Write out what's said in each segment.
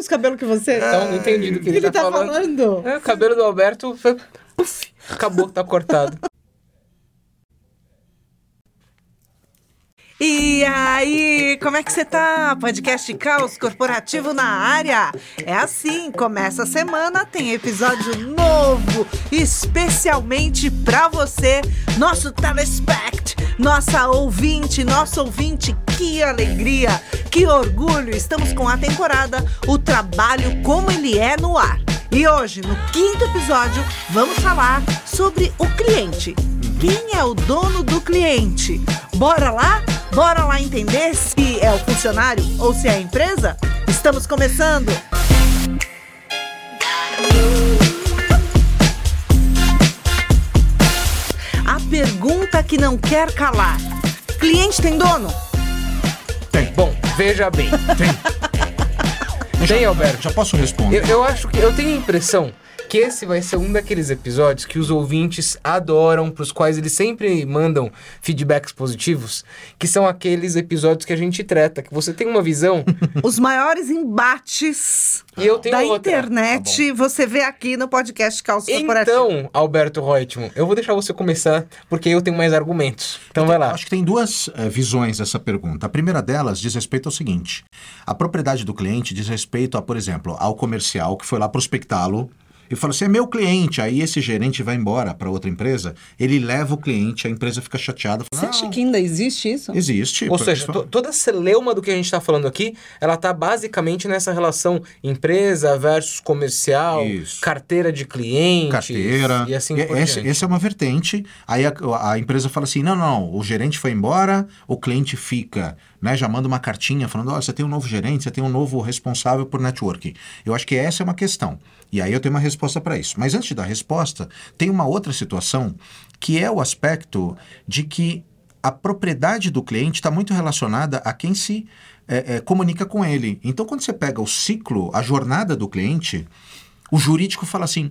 menos cabelo que você. Então, não entendi do que ele, ele tá, falando. falando. É, o cabelo do Alberto foi. Uf, acabou, tá cortado. E aí, como é que você tá? Podcast Caos Corporativo na área. É assim, começa a semana, tem episódio novo, especialmente pra você, nosso telespect, nossa ouvinte, nosso ouvinte. Que alegria, que orgulho. Estamos com a temporada O Trabalho Como Ele É no Ar. E hoje, no quinto episódio, vamos falar sobre o cliente. Quem é o dono do cliente? Bora lá? Bora lá entender se é o funcionário ou se é a empresa? Estamos começando! A pergunta que não quer calar: cliente tem dono? Tem. Bom, veja bem. Tem. Tem, Alberto. Já posso responder? Eu, eu acho que eu tenho a impressão que esse vai ser um daqueles episódios que os ouvintes adoram, para os quais eles sempre mandam feedbacks positivos, que são aqueles episódios que a gente trata, que você tem uma visão. os maiores embates e eu tenho da outra. internet tá você vê aqui no podcast Calço Corporativo. Então, Alberto Reutemann, eu vou deixar você começar, porque eu tenho mais argumentos. Então vai lá. Acho que tem duas uh, visões dessa pergunta. A primeira delas diz respeito ao seguinte: a propriedade do cliente diz respeito a, por exemplo, ao comercial que foi lá prospectá-lo e fala assim: é meu cliente. Aí esse gerente vai embora para outra empresa, ele leva o cliente, a empresa fica chateada. Fala, Você acha que ainda existe isso? Existe. Ou seja, toda a celeuma do que a gente está falando aqui, ela está basicamente nessa relação empresa versus comercial, isso. carteira de clientes. Carteira. E assim por esse, esse é uma vertente. Aí a, a empresa fala assim: não, não, o gerente foi embora, o cliente fica né, já manda uma cartinha falando: oh, você tem um novo gerente, você tem um novo responsável por networking. Eu acho que essa é uma questão. E aí eu tenho uma resposta para isso. Mas antes da resposta, tem uma outra situação que é o aspecto de que a propriedade do cliente está muito relacionada a quem se é, é, comunica com ele. Então, quando você pega o ciclo, a jornada do cliente, o jurídico fala assim: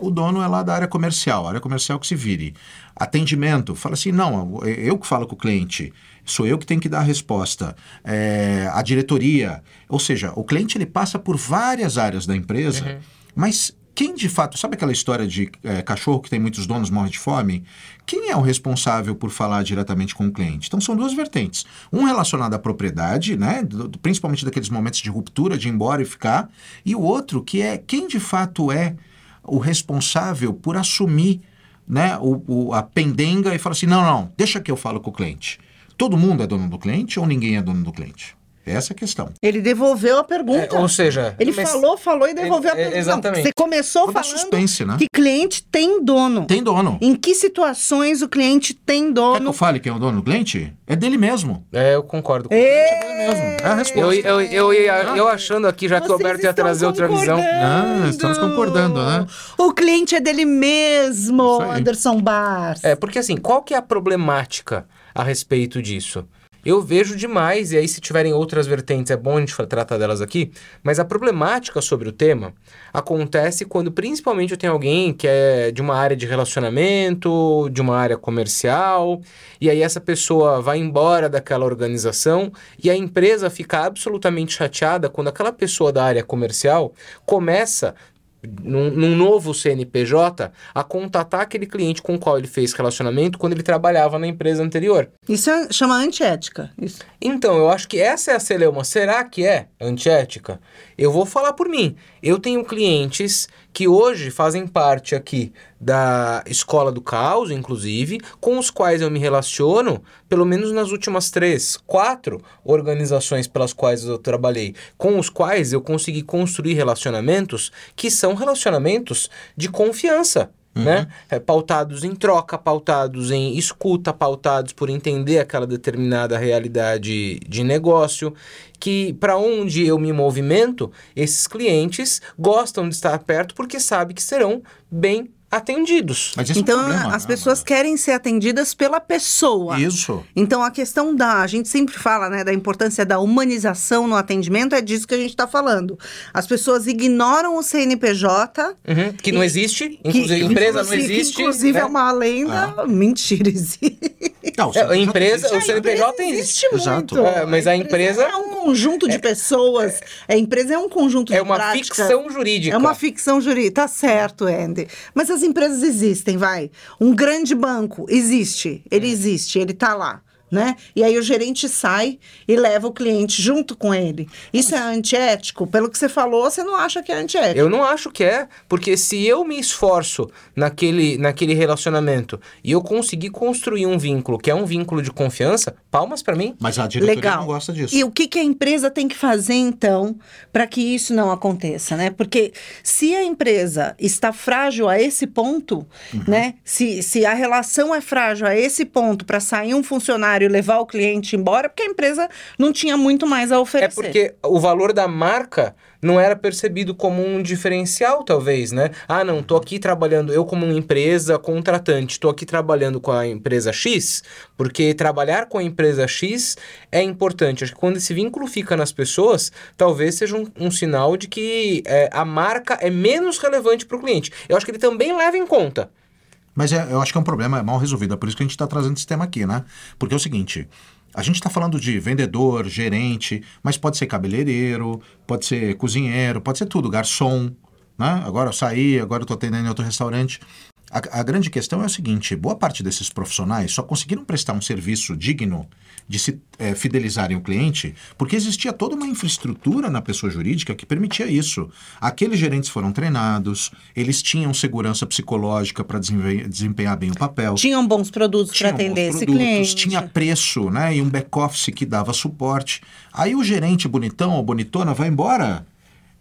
o dono é lá da área comercial, área comercial que se vire. Atendimento, fala assim: não, eu que falo com o cliente sou eu que tenho que dar a resposta. É, a diretoria. Ou seja, o cliente ele passa por várias áreas da empresa, uhum. mas quem de fato, sabe aquela história de é, cachorro que tem muitos donos, morre de fome? Quem é o responsável por falar diretamente com o cliente? Então são duas vertentes. Um relacionado à propriedade, né? Do, principalmente daqueles momentos de ruptura, de ir embora e ficar, e o outro que é quem de fato é o responsável por assumir né, o, o, a pendenga e falar assim: não, não, deixa que eu falo com o cliente. Todo mundo é dono do cliente ou ninguém é dono do cliente? Essa é a questão. Ele devolveu a pergunta. É, ou seja, ele falou, falou e devolveu é, a pergunta. Exatamente. Não, você começou Vou falando suspense, né? que cliente tem dono. Tem dono. Em que situações o cliente tem dono? Quer que eu fale quem é o dono do cliente? É dele mesmo. É, eu concordo com você. É dele mesmo. É a resposta. Eu, eu, eu, eu, eu achando aqui, já que o Alberto ia trazer outra visão. Ah, estamos concordando, né? O cliente é dele mesmo, Anderson Bars. É, porque assim, qual que é a problemática? a respeito disso. Eu vejo demais, e aí se tiverem outras vertentes é bom a gente tratar delas aqui, mas a problemática sobre o tema acontece quando principalmente eu tenho alguém que é de uma área de relacionamento, de uma área comercial, e aí essa pessoa vai embora daquela organização e a empresa fica absolutamente chateada quando aquela pessoa da área comercial começa num, num, novo CNPJ, a contatar aquele cliente com o qual ele fez relacionamento quando ele trabalhava na empresa anterior. Isso é, chama antiética. Isso. Então, eu acho que essa é a celeuma. Será que é antiética? Eu vou falar por mim. Eu tenho clientes que hoje fazem parte aqui da Escola do Caos, inclusive, com os quais eu me relaciono, pelo menos nas últimas três, quatro organizações pelas quais eu trabalhei, com os quais eu consegui construir relacionamentos que são relacionamentos de confiança. Uhum. Né? É, pautados em troca, pautados em escuta, pautados por entender aquela determinada realidade de negócio que para onde eu me movimento, esses clientes gostam de estar perto porque sabem que serão bem atendidos. Mas esse é Então, problema, as né, pessoas Amanda? querem ser atendidas pela pessoa. Isso. Então, a questão da. A gente sempre fala, né, da importância da humanização no atendimento, é disso que a gente está falando. As pessoas ignoram o CNPJ. Uhum, que não existe, que- inclusive empresa não existe. que, Inclusive, né? é uma lenda. Mentira, existe. Não, É, a empresa, o. CNPJ existe existe. Exato. muito. É, mas a empresa- É um conjunto de pessoas. A empresa é um conjunto É de uma práticas. ficção jurídica. É uma ficção jurídica, tá certo, Andy. Mas as empresas existem, vai. Um grande banco existe, ele Hum. existe, ele tá lá. Né? E aí o gerente sai e leva o cliente junto com ele. Isso é antiético? Pelo que você falou, você não acha que é antiético? Eu não acho que é, porque se eu me esforço naquele, naquele relacionamento e eu conseguir construir um vínculo que é um vínculo de confiança, palmas pra mim. Mas a diretoria Legal. não gosta disso. E o que, que a empresa tem que fazer, então, para que isso não aconteça, né? Porque se a empresa está frágil a esse ponto, Uhum. né? Se, se a relação é frágil a esse ponto para sair um funcionário e levar o cliente embora, porque a empresa não tinha muito mais a É oferecer. porque o valor da marca não era percebido como um diferencial, talvez, né? Ah, não, tô aqui trabalhando, eu como uma empresa contratante, tô aqui trabalhando com a empresa X, porque trabalhar com a empresa X é importante. Acho que quando esse vínculo fica nas pessoas, talvez seja um, um sinal de que é, a marca é menos relevante para o cliente. Eu acho que ele também leva em conta. Mas é- eu acho que é um problema mal resolvido. É por isso que a gente está trazendo esse tema aqui, né? Porque é o seguinte. A gente está falando de vendedor, gerente, mas pode ser cabeleireiro, pode ser cozinheiro, pode ser tudo, garçom, né? Agora eu saí, agora eu estou atendendo em outro restaurante. A, a grande questão é o seguinte: boa parte desses profissionais só conseguiram prestar um serviço digno de se eh, fidelizarem o cliente porque existia toda uma infraestrutura na pessoa jurídica que permitia isso. Aqueles gerentes foram treinados, eles tinham segurança psicológica para desempenhar bem o papel. Tinham bons produtos para atender esse produtos, cliente. Tinha preço, né? E um back-office que dava suporte. Aí o gerente bonitão ou bonitona vai embora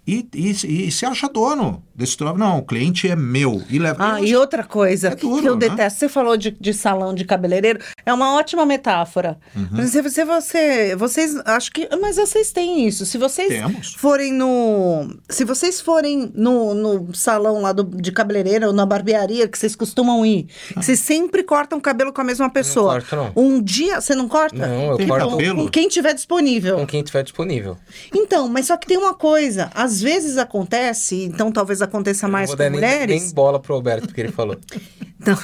e, e, e se acha dono desse troço. Não, o cliente é meu. E leva. Ah, e outra coisa É que duro, eu né? detesto, você falou de, de salão de cabeleireiro, é uma ótima metáfora. Uhum. Se você, você, vocês, acho que, mas vocês têm isso. Se vocês Temos. forem no, se vocês forem no, no salão lá do, de cabeleireiro ou na barbearia que vocês costumam ir, Ah. que vocês sempre cortam o cabelo com a mesma pessoa. corto, não. Um dia, você não corta? Não, eu Tem corto cabelo? Com quem tiver disponível. com quem tiver disponível. Então, mas só que tem uma coisa, às vezes acontece, então talvez aconteça Eu mais com dar nem, mulheres. nem bola pro Alberto, porque ele falou. Não.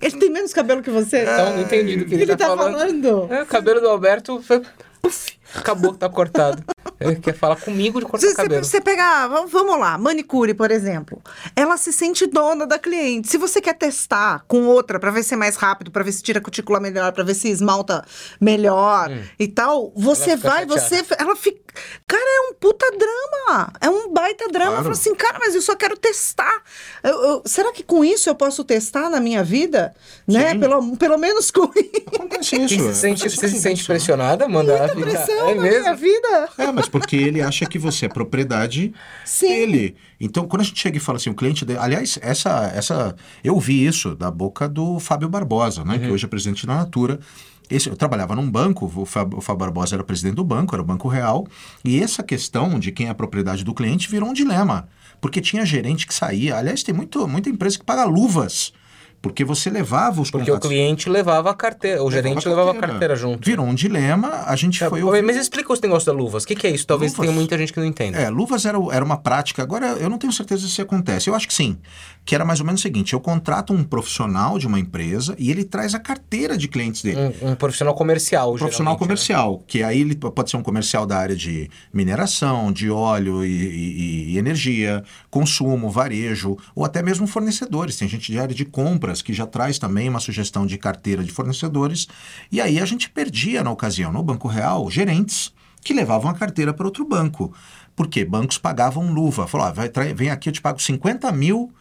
Ele tem menos cabelo que você. Então, não entendi do que ele, ele tá falando. É, o cabelo do Alberto foi. Puf, acabou, tá cortado. Ele quer falar comigo de cortar você, cabelo. você pegar, vamos- vamos lá, manicure, por exemplo. Ela se sente dona da cliente. Se você quer testar com outra pra ver se é mais rápido, pra ver se tira a cutícula melhor, pra ver se esmalta melhor e tal, você Hum. Ela vai, você. chateada. Ela fica. Cara, é um puta drama. É um baita drama. Claro. Fala assim, cara, mas eu só quero testar. Eu- eu- será que com isso eu posso testar na minha vida? Né? Sim. Pelo, pelo menos com isso. Acontece isso. se é, sente, você se sente pressionada, manda ela ficar. Pressão É na minha mesmo? vida. É, mas porque ele acha que você é propriedade Sim. dele. Então, quando a gente chega e fala assim, o cliente dele. Aliás, essa, essa. Eu vi isso da boca do Fábio Barbosa, né? Que hoje é presidente da Natura. Esse, eu trabalhava num banco, o Fábio, o Fábio Barbosa era presidente do banco, era o Banco Real, e essa questão de quem é a propriedade do cliente virou um dilema. Porque tinha gerente que saía. Aliás, tem muito, muita empresa que paga luvas. Porque você levava os Porque o contatos. cliente levava a carteira, o gerente levava a carteira junto. Virou um dilema, a gente Tá, foi. mas- ouvir- Mas explica os negócios da luvas. O que, que é isso? Talvez Luvas? tenha muita gente que não entenda. É, luvas era, era uma prática. Agora, eu não tenho certeza se acontece. Eu acho que sim. Que era mais ou menos o seguinte: eu contrato um profissional de uma empresa e ele traz a carteira de clientes dele. Um, um profissional comercial, Um profissional né? comercial, que aí ele pode ser um comercial da área de mineração, de óleo e, e- e energia, consumo, varejo, ou até mesmo fornecedores. Tem gente de área de que já traz também uma sugestão de carteira de fornecedores. E aí a gente perdia, na ocasião, no Banco Real, gerentes que levavam a carteira para outro banco. Por quê? Bancos pagavam luva. Falou, ah, vem aqui, eu te pago 50 mil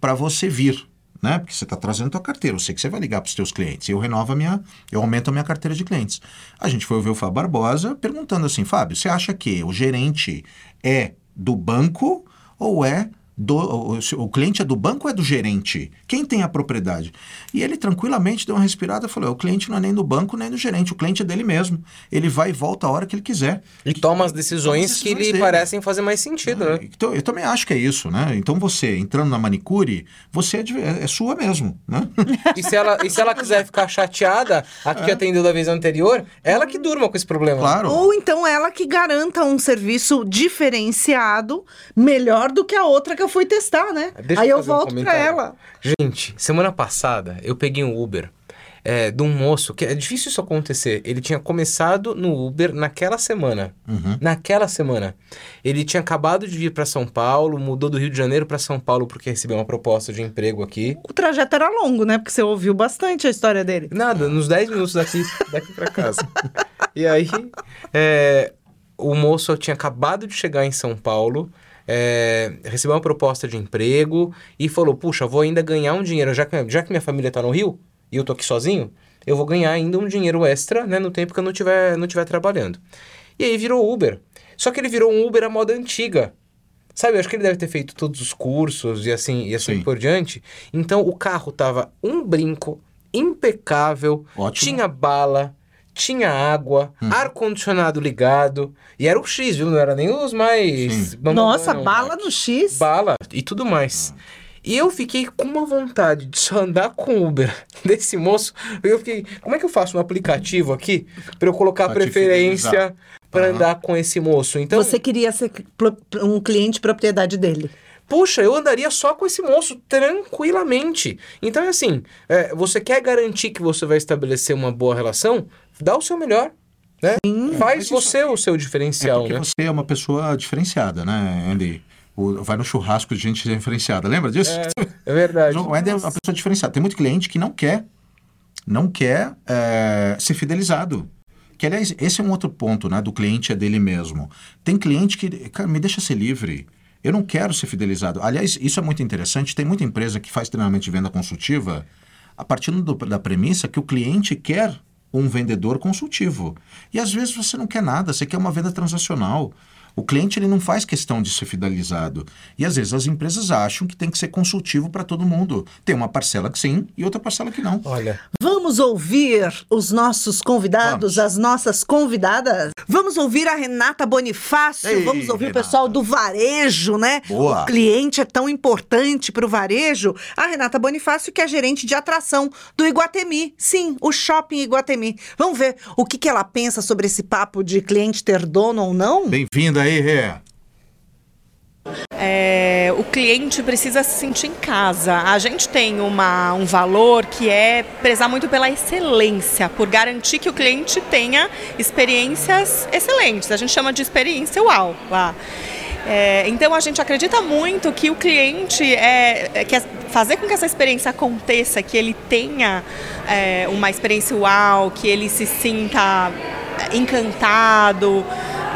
para você vir né? Porque você está trazendo a tua carteira. Eu sei que você vai ligar para os teus clientes. Eu renovo a minha, eu aumento a minha carteira de clientes. A gente foi ouvir o Fábio Barbosa perguntando assim, Fábio, você acha que o gerente é do banco ou é do, o, o, cliente é do banco ou é do gerente? Quem tem a propriedade? E ele tranquilamente deu uma respirada e falou: o cliente não é nem do banco nem do gerente, o cliente é dele mesmo. Ele vai e volta a hora que ele quiser. E toma as decisões, decisões que lhe dele. parecem fazer mais sentido, né? Então, eu também acho que é isso, né? Então você, entrando na manicure, você é, de, é, é sua mesmo, né? e, se ela, e se ela quiser ficar chateada, a que é. atendeu da vez anterior, ela que durma com esse problema. Claro. Ou então ela que garanta um serviço diferenciado, melhor do que a outra que eu fui testar, né? Deixa Aí eu, eu volto um pra ela. Gente, semana passada eu peguei um Uber é, de um moço, que é difícil isso acontecer. Ele tinha começado no Uber naquela semana. Uhum. Naquela semana. Ele tinha acabado de vir para São Paulo, mudou do Rio de Janeiro para São Paulo porque recebeu uma proposta de emprego aqui. O trajeto era longo, né? Porque você ouviu bastante a história dele. Nada, nos 10 minutos daqui, daqui para casa. e aí, é, o moço tinha acabado de chegar em São Paulo é, recebeu uma proposta de emprego e falou: Puxa, vou ainda ganhar um dinheiro, já que, já que minha família está no Rio e eu tô aqui sozinho, eu vou ganhar ainda um dinheiro extra né, no tempo que eu não tiver, não tiver trabalhando. E aí virou Uber. Só que ele virou um Uber à moda antiga. Sabe, eu acho que ele deve ter feito todos os cursos e assim, e assim por diante. Então o carro tava um brinco impecável, Ótimo. tinha bala, tinha água, hum. ar-condicionado ligado. E era o X, viu? Não era nem os mais. Nossa, não, bala no X? Bala e tudo mais. Ah. E eu fiquei com uma vontade de só andar com Uber desse moço. Eu fiquei, como é que eu faço um aplicativo aqui para eu colocar pra preferência para uhum. andar com esse moço? Então Você queria ser um cliente propriedade dele? Puxa, eu andaria só com esse moço tranquilamente. Então é assim, é, você quer garantir que você vai estabelecer uma boa relação? dá o seu melhor. Né? Sim, Faz você isso... o seu diferencial. É porque né? você é uma pessoa diferenciada, né, Andy? O, vai no churrasco de gente diferenciada. Lembra disso? É, é verdade. O Andy é uma pessoa diferenciada. Tem muito cliente que não quer, não quer é, ser fidelizado. Que, aliás, esse é um outro ponto, né? Do cliente é dele mesmo. Tem cliente que, cara, me deixa ser livre. Eu não quero ser fidelizado. Aliás, isso é muito interessante. Tem muita empresa que faz treinamento de venda consultiva a partir do, da premissa que o cliente quer um vendedor consultivo. E às vezes você não quer nada, você quer uma venda transacional. O cliente ele não faz questão de ser fidelizado. E às vezes as empresas acham que tem que ser consultivo para todo mundo. Tem uma parcela que sim e outra parcela que não. Olha. Vamos ouvir os nossos convidados, Vamos. as nossas convidadas? Vamos ouvir a Renata Bonifácio, Ei, vamos ouvir Renata. o pessoal do varejo, né? Boa. O cliente é tão importante para o varejo. A Renata Bonifácio, que é gerente de atração do Iguatemi. Sim, o shopping Iguatemi. Vamos ver o que, que ela pensa sobre esse papo de cliente ter dono ou não? Bem-vinda aí, Rê. É, o cliente precisa se sentir em casa. A gente tem uma, um valor que é prezar muito pela excelência, por garantir que o cliente tenha experiências excelentes. A gente chama de experiência uau lá. É, então a gente acredita muito que o cliente é, é quer fazer com que essa experiência aconteça, que ele tenha é, uma experiência uau, que ele se sinta encantado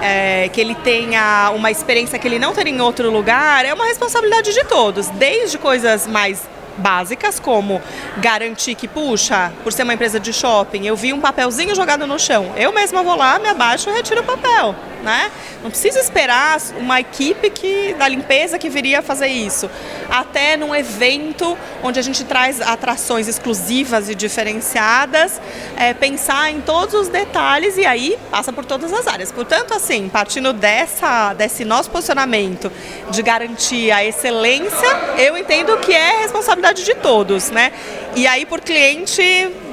é, que ele tenha uma experiência que ele não teria em outro lugar, é uma responsabilidade de todos, desde coisas mais básicas, como garantir que, puxa, por ser uma empresa de shopping, eu vi um papelzinho jogado no chão, eu mesma vou lá, me abaixo e retiro o papel né? Não precisa esperar uma equipe que, da limpeza que viria fazer isso. Até num evento onde a gente traz atrações exclusivas e diferenciadas, é, pensar em todos os detalhes e aí passa por todas as áreas. Portanto, assim, partindo dessa, desse nosso posicionamento de garantir a excelência, eu entendo que é responsabilidade de todos, né? E aí, por cliente,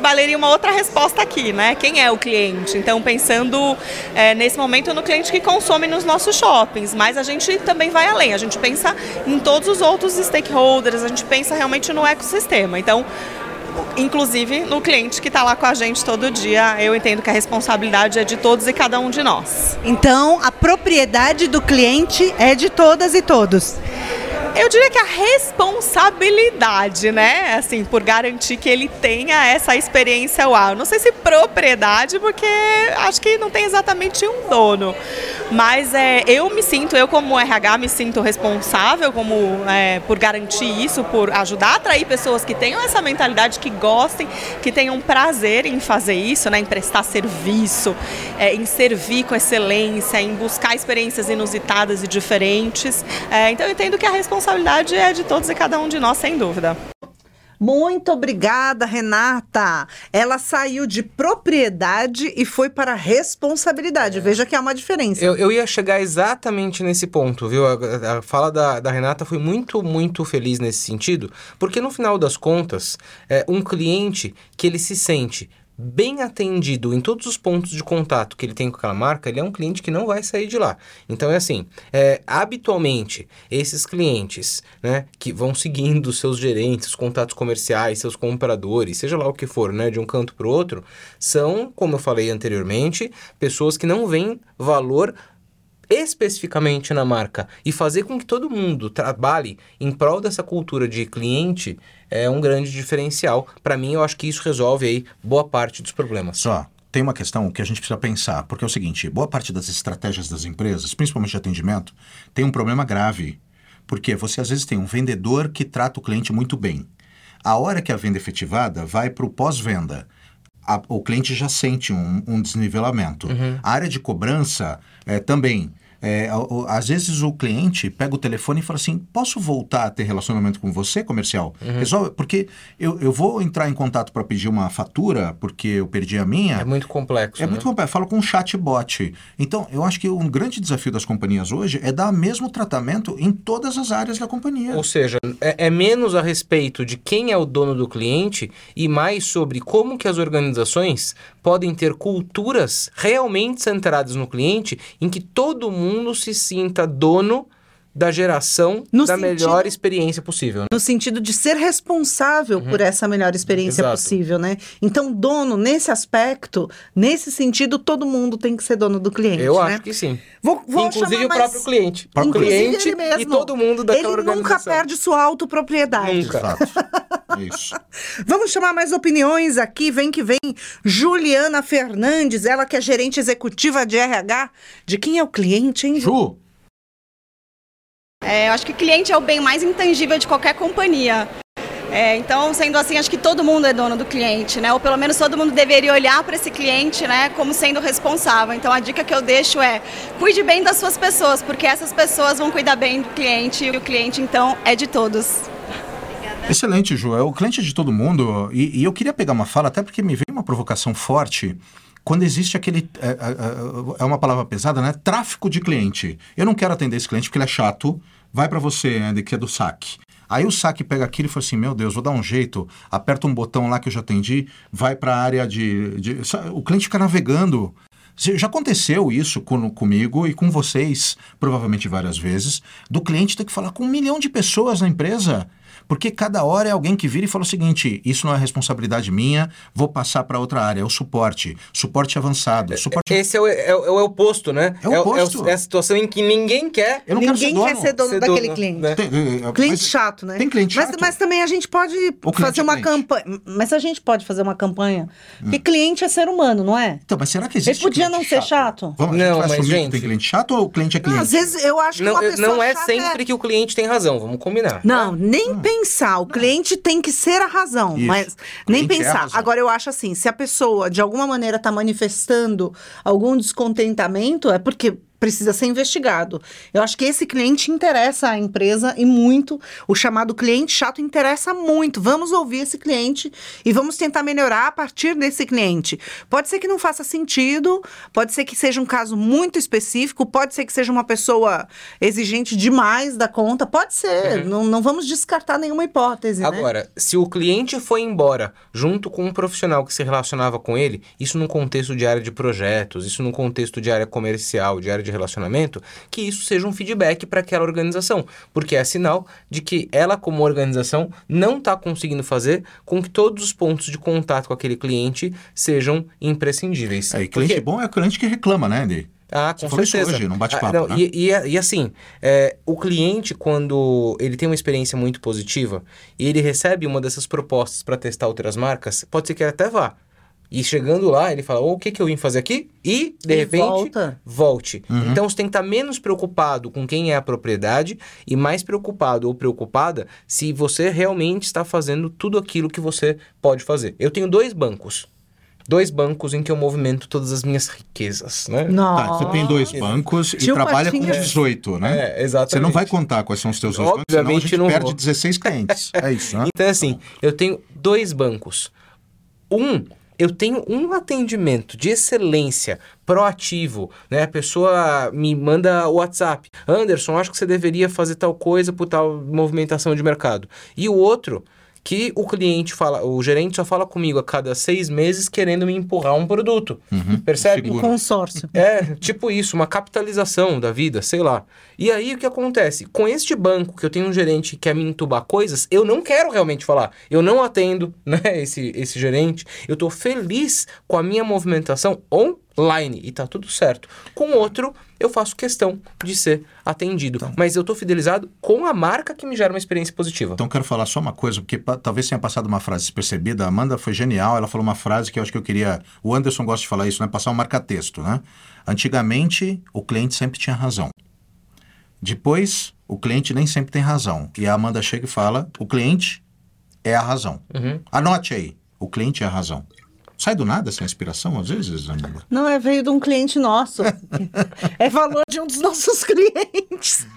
valeria uma outra resposta aqui, né? Quem é o cliente? Então, pensando é, nesse momento no cliente que consome nos nossos shoppings, mas a gente também vai além, a gente pensa em todos os outros stakeholders, a gente pensa realmente no ecossistema. Então, inclusive no cliente que está lá com a gente todo dia, eu entendo que a responsabilidade é de todos e cada um de nós. Então, a propriedade do cliente é de todas e todos. Eu diria que a responsabilidade, né? Assim, por garantir que ele tenha essa experiência uau. Não sei se propriedade, porque acho que não tem exatamente um dono. Mas é, eu me sinto, eu como RH me sinto responsável como, é, por garantir isso, por ajudar a atrair pessoas que tenham essa mentalidade, que gostem, que tenham prazer em fazer isso, né, em prestar serviço, é, em servir com excelência, em buscar experiências inusitadas e diferentes. É, então eu entendo que a responsabilidade é de todos e cada um de nós, sem dúvida. Muito obrigada, Renata. Ela saiu de propriedade e foi para responsabilidade. É. Veja que há uma diferença. Eu, eu, ia chegar exatamente nesse ponto, viu? A, a fala da, da, Renata foi muito, muito feliz nesse sentido, porque no final das contas, é um cliente que ele se sente bem atendido em todos os pontos de contato que ele tem com aquela marca, ele é um cliente que não vai sair de lá. Então é assim, é, habitualmente esses clientes, né, que vão seguindo seus gerentes, contatos comerciais, seus compradores, seja lá o que for, né, de um canto para o outro, são, como eu falei anteriormente, pessoas que não veem valor especificamente na marca e fazer com que todo mundo trabalhe em prol dessa cultura de cliente é um grande diferencial. Para mim, eu acho que isso resolve aí boa parte dos problemas. Só, tem uma questão que a gente precisa pensar, porque é o seguinte: boa parte das estratégias das empresas, principalmente de atendimento, tem um problema grave. Porque você às vezes tem um vendedor que trata o cliente muito bem. A hora que a venda é efetivada vai para o pós-venda. o cliente já sente um, um desnivelamento. Uhum. A área de cobrança é, também. É, às vezes o cliente pega o telefone e fala assim: posso voltar a ter relacionamento com você, comercial? Uhum. Resolve, porque eu, eu vou entrar em contato para pedir uma fatura porque eu perdi a minha. É muito complexo. É né? muito complexo. Falo com um chatbot. Então, eu acho que um grande desafio das companhias hoje é dar o mesmo tratamento em todas as áreas da companhia. Ou seja, é, é menos a respeito de quem é o dono do cliente e mais sobre como que as organizações podem ter culturas realmente centradas no cliente em que todo mundo se sinta dono da geração no da sentido, melhor experiência possível. Né? No sentido de ser responsável uhum. por essa melhor experiência Exato. possível, né? Então, dono, nesse aspecto, nesse sentido, todo mundo tem que ser dono do cliente. Eu né? acho que sim. Vou, vou Inclusive o mais... próprio cliente. O cliente e todo mundo daquela Ele organização. nunca perde sua autopropriedade. Nunca. Exato. Isso. Vamos chamar mais opiniões aqui. Vem que vem. Juliana Fernandes, ela que é gerente executiva de RH. De quem é o cliente, hein, Ju? É, eu acho que cliente é o bem mais intangível de qualquer companhia. É, então, sendo assim, acho que todo mundo é dono do cliente, né? Ou pelo menos todo mundo deveria olhar para esse cliente, né, como sendo responsável. Então, a dica que eu deixo é: cuide bem das suas pessoas, porque essas pessoas vão cuidar bem do cliente e o cliente, então, é de todos. Excelente, Ju. É o cliente de todo mundo. E, e eu queria pegar uma fala, até porque me veio uma provocação forte quando existe aquele. É, é, é, uma palavra pesada, né? Tráfico de cliente. Eu não quero atender esse cliente porque ele é chato. Vai para você, Andy, que é do saque. Aí o saque pega aquilo e fala assim: Meu Deus, vou dar um jeito, aperta um botão lá que eu já atendi, vai para a área de, de. O cliente fica navegando. Já aconteceu isso com, comigo e com vocês, provavelmente várias vezes, do cliente ter que falar com um milhão de pessoas na empresa porque cada hora é alguém que vira e fala o seguinte: isso não é responsabilidade minha, vou passar para outra área. É o suporte. Suporte avançado. Suporte... Esse é o, é, é o oposto, né? É o oposto. É, é, a situação em que ninguém quer. Eu não ninguém quero ser dono. quer ser dono ser daquele dono, cliente. Né? Tem, é, é, cliente mas, chato, né? Tem cliente mas, chato. Mas também a gente pode fazer uma campanha. Mas a gente pode fazer uma campanha. Hum. Porque cliente é ser humano, não é? Então, mas será que existe. Ele podia não ser chato? Vamos, não, mas gente... que tem cliente chato ou o cliente é cliente? Não, às vezes eu acho que não, uma pessoa Não é sempre que o cliente tem razão, vamos combinar. Não, nem hum. Pensar. O cliente tem que ser a razão, Isso. mas nem pensar. É Agora, eu acho assim, se a pessoa de alguma maneira está manifestando algum descontentamento, é porque precisa ser investigado. Eu acho que esse cliente interessa a empresa e muito. O chamado cliente chato interessa muito. Vamos ouvir esse cliente e vamos tentar melhorar a partir desse cliente. Pode ser que não faça sentido, pode ser que seja um caso muito específico, pode ser que seja uma pessoa exigente demais da conta, pode ser. Uhum. Não, não vamos descartar nenhuma hipótese. Né? Agora, né? se o cliente foi embora junto com um profissional que se relacionava com ele, isso num contexto de área de projetos, isso num contexto de área comercial, de área de de relacionamento, que isso seja um feedback para aquela organização, porque é sinal de que ela, como organização, não está conseguindo fazer com que todos os pontos de contato com aquele cliente sejam imprescindíveis. É, e cliente porque... bom é o cliente que reclama, né, Andy? Ah, com Você certeza. hoje, não bate-papo, ah, né? e, e, e, assim, é, o cliente, quando ele tem uma experiência muito positiva e ele recebe uma dessas propostas para testar outras marcas, pode ser que ele até vá E chegando lá, ele fala: "Ô, o que, que eu vim fazer aqui? E, de E repente, volta. volte. Então você tem que estar menos preocupado com quem é a propriedade e mais preocupado ou preocupada se você realmente está fazendo tudo aquilo que você pode fazer. Eu tenho dois bancos. Dois bancos em que eu movimento todas as minhas riquezas, né? Nossa. Tá, você tem dois bancos e Tio trabalha com Patinhas. 18, né? É, exatamente. Você não vai contar quais são os teus dois bancos, senão a gente não perde vou. 16 clientes. É isso, né? Então, assim, eu tenho dois bancos. Um, eu tenho um atendimento de excelência, proativo, né? A pessoa me manda o WhatsApp. Anderson, acho que você deveria fazer tal coisa por tal movimentação de mercado. E o outro, que o cliente fala, o gerente só fala comigo a cada seis meses querendo me empurrar um produto. Percebe? seguro. Consórcio. É, tipo isso, uma capitalização da vida, sei lá. E aí o que acontece? Com este banco que eu tenho um gerente que quer me entubar coisas, eu não quero realmente falar. Eu não atendo, né, esse, esse gerente. Eu tô feliz com a minha movimentação online e tá tudo certo. Com outro, eu faço questão de ser atendido. Mas eu tô fidelizado com a marca que me gera uma experiência positiva. Então, quero falar só uma coisa, porque talvez tenha passado uma frase despercebida. A Amanda foi genial, ela falou uma frase que eu acho que eu queria. O Anderson gosta de falar isso, né? Passar um marca-texto, né? Antigamente, o cliente sempre tinha razão. Depois, o cliente nem sempre tem razão. E a Amanda chega e fala: o cliente é a razão. Anote aí: o cliente é a razão. Sai do nada essa inspiração, às vezes? Não, é veio de um cliente nosso. é valor de um dos nossos clientes.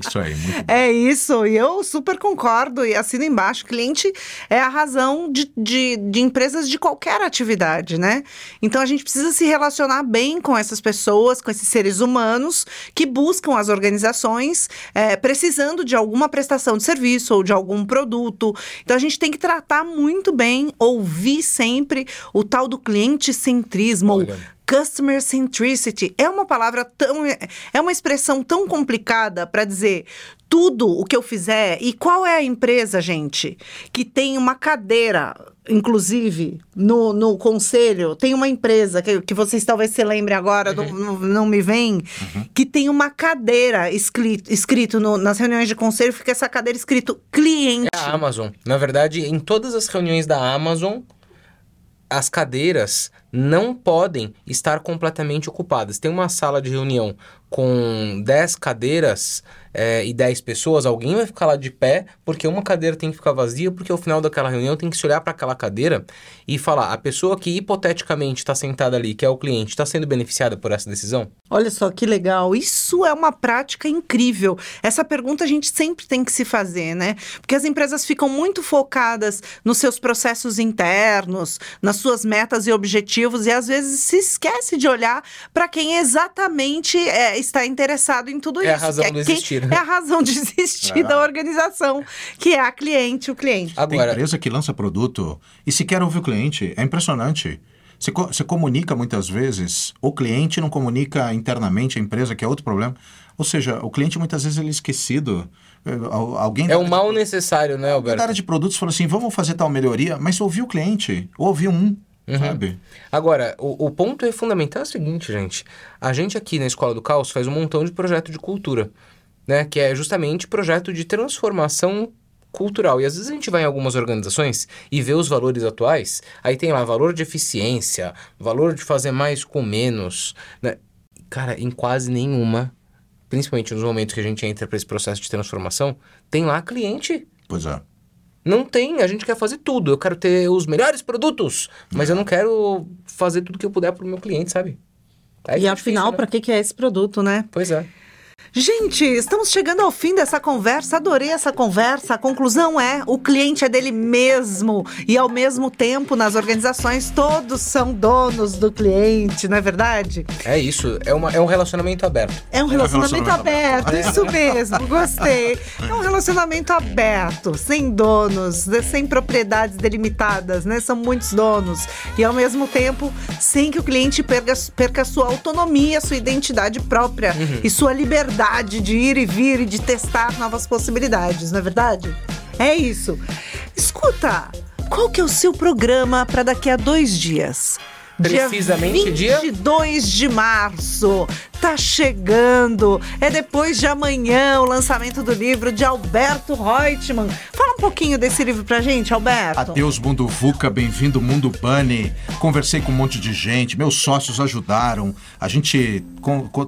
Isso aí, muito bom. É isso, e eu super concordo e assino embaixo. Cliente é a razão de, de, de empresas de qualquer atividade, né? Então a gente precisa se relacionar bem com essas pessoas, com esses seres humanos que buscam as organizações é, precisando de alguma prestação de serviço ou de algum produto. Então a gente tem que tratar muito bem, ouvir sempre o tal do cliente centrismo. ou Olha. Customer centricity é uma palavra tão. É uma expressão tão complicada para dizer tudo o que eu fizer. E qual é a empresa, gente, que tem uma cadeira, inclusive, no, no conselho? Tem uma empresa que, que vocês talvez se lembrem agora, não, não, não me vem, que tem uma cadeira escrito, escrito no- nas reuniões de conselho, fica essa cadeira escrito cliente. É a Amazon. Na verdade, em todas as reuniões da Amazon, as cadeiras não podem estar completamente ocupadas. Tem uma sala de reunião com 10 cadeiras é, e 10 pessoas, alguém vai ficar lá de pé, porque uma cadeira tem que ficar vazia, porque ao final daquela reunião tem que se olhar para aquela cadeira e falar: a pessoa que hipoteticamente está sentada ali, que é o cliente, está sendo beneficiada por essa decisão? Olha só que legal. Isso é uma prática incrível. Essa pergunta a gente sempre tem que se fazer, né? Porque as empresas ficam muito focadas nos seus processos internos, nas suas metas e objetivos, e às vezes se esquece de olhar para quem exatamente é, está interessado em tudo É a isso. razão que do quem- existir, né? É a razão de existir da organização, que é a cliente, o cliente. Tem Agora, empresa que lança produto e sequer ouve o cliente. É impressionante. Você, co- você comunica muitas vezes, o cliente não comunica internamente a empresa, que é outro problema. Ou seja, o cliente muitas vezes ele é esquecido. Eh, al- Alguém é o mal de- necessário, né, Alberto? área de produtos falou assim: vamos fazer tal melhoria, mas ouviu o cliente, ou ouviu um, Uhum. sabe? Agora, o, o ponto é fundamental é o seguinte, gente. A gente aqui na Escola do Caos faz um montão de projeto de cultura, né? Que é justamente projeto de transformação cultural. E às vezes a gente vai em algumas organizações e vê os valores atuais, aí tem lá valor de eficiência, valor de fazer mais com menos, né? Cara, em quase nenhuma, principalmente nos momentos que a gente entra para esse processo de transformação, tem lá cliente. Pois é. Não tem, a gente quer fazer tudo. Eu quero ter os melhores produtos, mas eu não quero fazer tudo que eu puder pro meu cliente, sabe? Aí e afinal, né? para que, que é esse produto, né? Pois é. Gente, estamos chegando ao fim dessa conversa. Adorei essa conversa. A conclusão é: o cliente é dele mesmo. E ao mesmo tempo, nas organizações, todos são donos do cliente, não é verdade? É isso, é, uma, é um relacionamento aberto. É um relacionamento, relacionamento aberto, isso mesmo, gostei. É um relacionamento aberto, sem donos, né, sem propriedades delimitadas, né? São muitos donos. E ao mesmo tempo, sem que o cliente perca, perca sua autonomia, sua identidade própria e sua liberdade de ir e vir e de testar novas possibilidades, não é verdade? É isso. Escuta, qual que é o seu programa para daqui a dois dias? Precisamente dia? 22 de março. Tá chegando. É depois de amanhã o lançamento do livro de Alberto Reutemann. Fala um pouquinho desse livro pra gente, Alberto. Adeus, mundo VUCA, bem-vindo, mundo Bunny. Conversei com um monte de gente, meus sócios ajudaram. A gente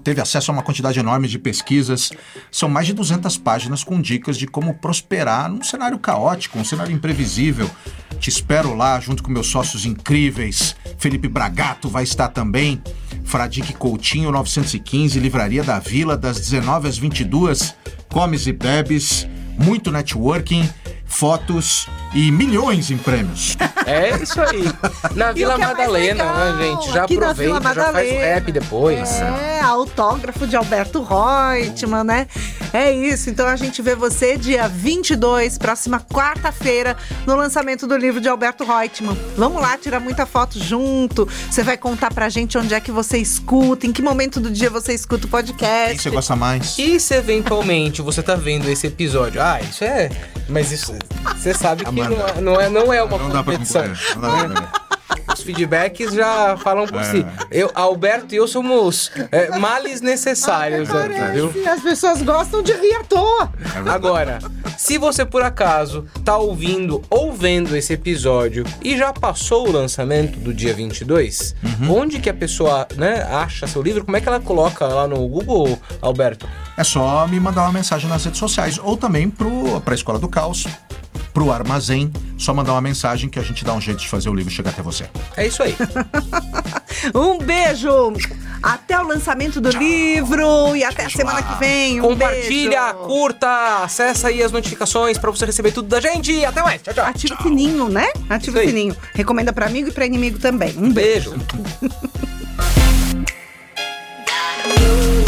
teve acesso a uma quantidade enorme de pesquisas. São mais de 200 páginas com dicas de como prosperar num cenário caótico, um cenário imprevisível. Te espero lá, junto com meus sócios incríveis. Felipe Bragato vai estar também. Fradique Coutinho, 915, Livraria da Vila, das 19 às 22. Comes e bebes, muito networking, fotos e milhões em prêmios. É isso aí. Na Vila é Madalena, legal, né, gente? Já aqui aproveita, Vila já faz o rap depois. É, autógrafo de Alberto Reutemann, né? É isso. Então a gente vê você dia 22, próxima quarta-feira, no lançamento do livro de Alberto Reutemann. Vamos lá, tirar muita foto junto. Você vai contar pra gente onde é que você escuta, em que momento do dia você escuta o Quem podcast. você gosta mais? E se eventualmente você tá vendo esse episódio, ah, isso é. Mas isso. Você sabe que não é, não é, não é uma Não dá pra competição. concorrer. Não dá pra. Os feedbacks já falam por É. si. Eu, Alberto e eu somos é, males necessários, né, viu? As pessoas gostam de rir à toa. Agora, se você por acaso tá ouvindo ou vendo esse episódio e já passou o lançamento do dia 22, Uhum. onde que a pessoa né, acha seu livro? Como é que ela coloca lá no Google, Alberto? É só me mandar uma mensagem nas redes sociais ou também pro, pra Escola do Caos, pro armazém, só mandar uma mensagem que a gente dá um jeito de fazer o livro chegar até você. É isso aí. um beijo! Até o lançamento do Tchau. livro e até Tchau. a semana que vem. Um Compartilha, beijo. curta, acessa aí as notificações para você receber tudo da gente. Até mais. Tchau, tchau. Ativa o sininho, né? Ativa o sininho. Recomenda para amigo e para inimigo também. Um beijo. beijo.